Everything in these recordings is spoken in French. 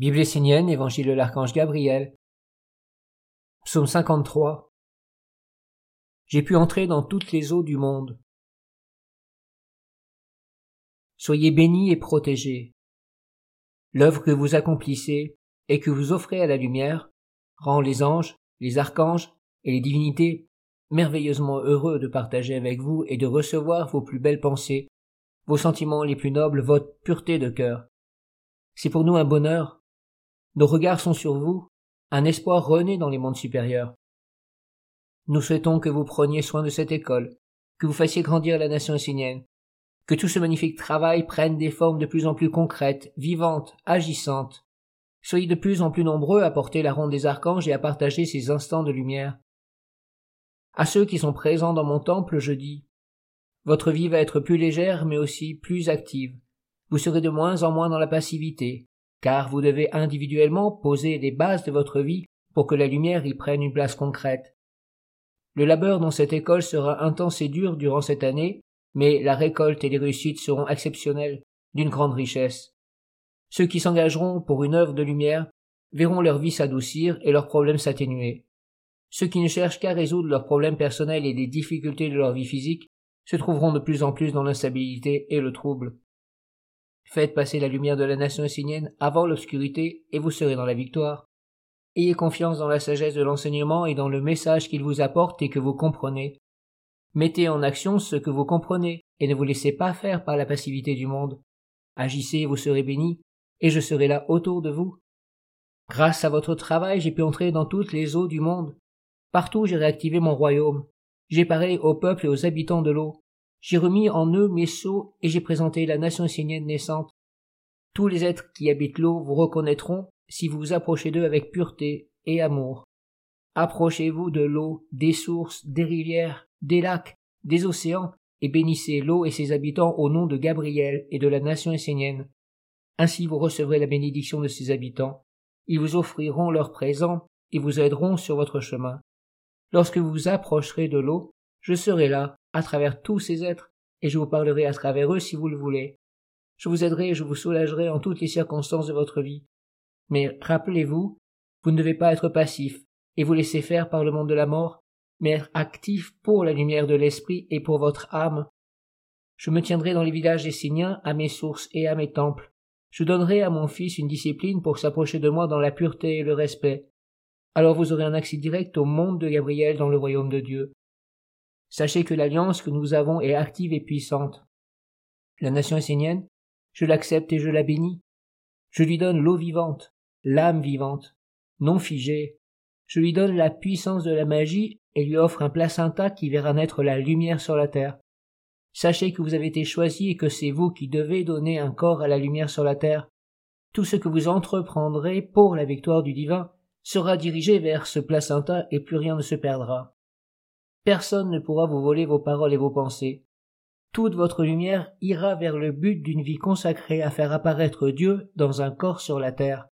Bible essénienne, Évangile de l'archange Gabriel. Psaume 53. J'ai pu entrer dans toutes les eaux du monde. Soyez bénis et protégés. L'œuvre que vous accomplissez et que vous offrez à la lumière rend les anges, les archanges et les divinités merveilleusement heureux de partager avec vous et de recevoir vos plus belles pensées, vos sentiments les plus nobles, votre pureté de cœur. C'est pour nous un bonheur nos regards sont sur vous, un espoir renaît dans les mondes supérieurs. Nous souhaitons que vous preniez soin de cette école, que vous fassiez grandir la nation essénienne, que tout ce magnifique travail prenne des formes de plus en plus concrètes, vivantes, agissantes. Soyez de plus en plus nombreux à porter la ronde des archanges et à partager ces instants de lumière. À ceux qui sont présents dans mon temple, je dis, votre vie va être plus légère mais aussi plus active. Vous serez de moins en moins dans la passivité, car vous devez individuellement poser les bases de votre vie pour que la lumière y prenne une place concrète. Le labeur dans cette école sera intense et dur durant cette année, mais la récolte et les réussites seront exceptionnelles, d'une grande richesse. Ceux qui s'engageront pour une œuvre de lumière verront leur vie s'adoucir et leurs problèmes s'atténuer. Ceux qui ne cherchent qu'à résoudre leurs problèmes personnels et les difficultés de leur vie physique se trouveront de plus en plus dans l'instabilité et le trouble. Faites passer la lumière de la nation essénienne avant l'obscurité et vous serez dans la victoire. Ayez confiance dans la sagesse de l'enseignement et dans le message qu'il vous apporte et que vous comprenez. Mettez en action ce que vous comprenez et ne vous laissez pas faire par la passivité du monde. Agissez et vous serez bénis, et je serai là autour de vous. Grâce à votre travail, j'ai pu entrer dans toutes les eaux du monde. Partout j'ai réactivé mon royaume. J'ai parlé au peuple et aux habitants de l'eau. J'ai remis en eux mes sceaux et j'ai présenté la nation essénienne naissante. Tous les êtres qui habitent l'eau vous reconnaîtront si vous vous approchez d'eux avec pureté et amour. Approchez-vous de l'eau, des sources, des rivières, des lacs, des océans, et bénissez l'eau et ses habitants au nom de Gabriel et de la nation essénienne. Ainsi vous recevrez la bénédiction de ses habitants. Ils vous offriront leurs présents et vous aideront sur votre chemin. Lorsque vous vous approcherez de l'eau, je serai là à travers tous ces êtres, et je vous parlerai à travers eux si vous le voulez. Je vous aiderai et je vous soulagerai en toutes les circonstances de votre vie. Mais rappelez-vous, vous ne devez pas être passif et vous laisser faire par le monde de la mort, mais être actif pour la lumière de l'esprit et pour votre âme. Je me tiendrai dans les villages des Signiens à mes sources et à mes temples. Je donnerai à mon fils une discipline pour s'approcher de moi dans la pureté et le respect. Alors vous aurez un accès direct au monde de Gabriel dans le royaume de Dieu. Sachez que l'alliance que nous avons est active et puissante. La nation essénienne, je l'accepte et je la bénis. Je lui donne l'eau vivante, l'âme vivante, non figée. Je lui donne la puissance de la magie et lui offre un placenta qui verra naître la lumière sur la terre. Sachez que vous avez été choisi et que c'est vous qui devez donner un corps à la lumière sur la terre. Tout ce que vous entreprendrez pour la victoire du divin sera dirigé vers ce placenta et plus rien ne se perdra. Personne ne pourra vous voler vos paroles et vos pensées. Toute votre lumière ira vers le but d'une vie consacrée à faire apparaître Dieu dans un corps sur la terre.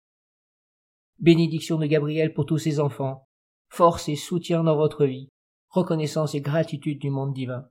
Bénédiction de Gabriel pour tous ses enfants, force et soutien dans votre vie, reconnaissance et gratitude du monde divin.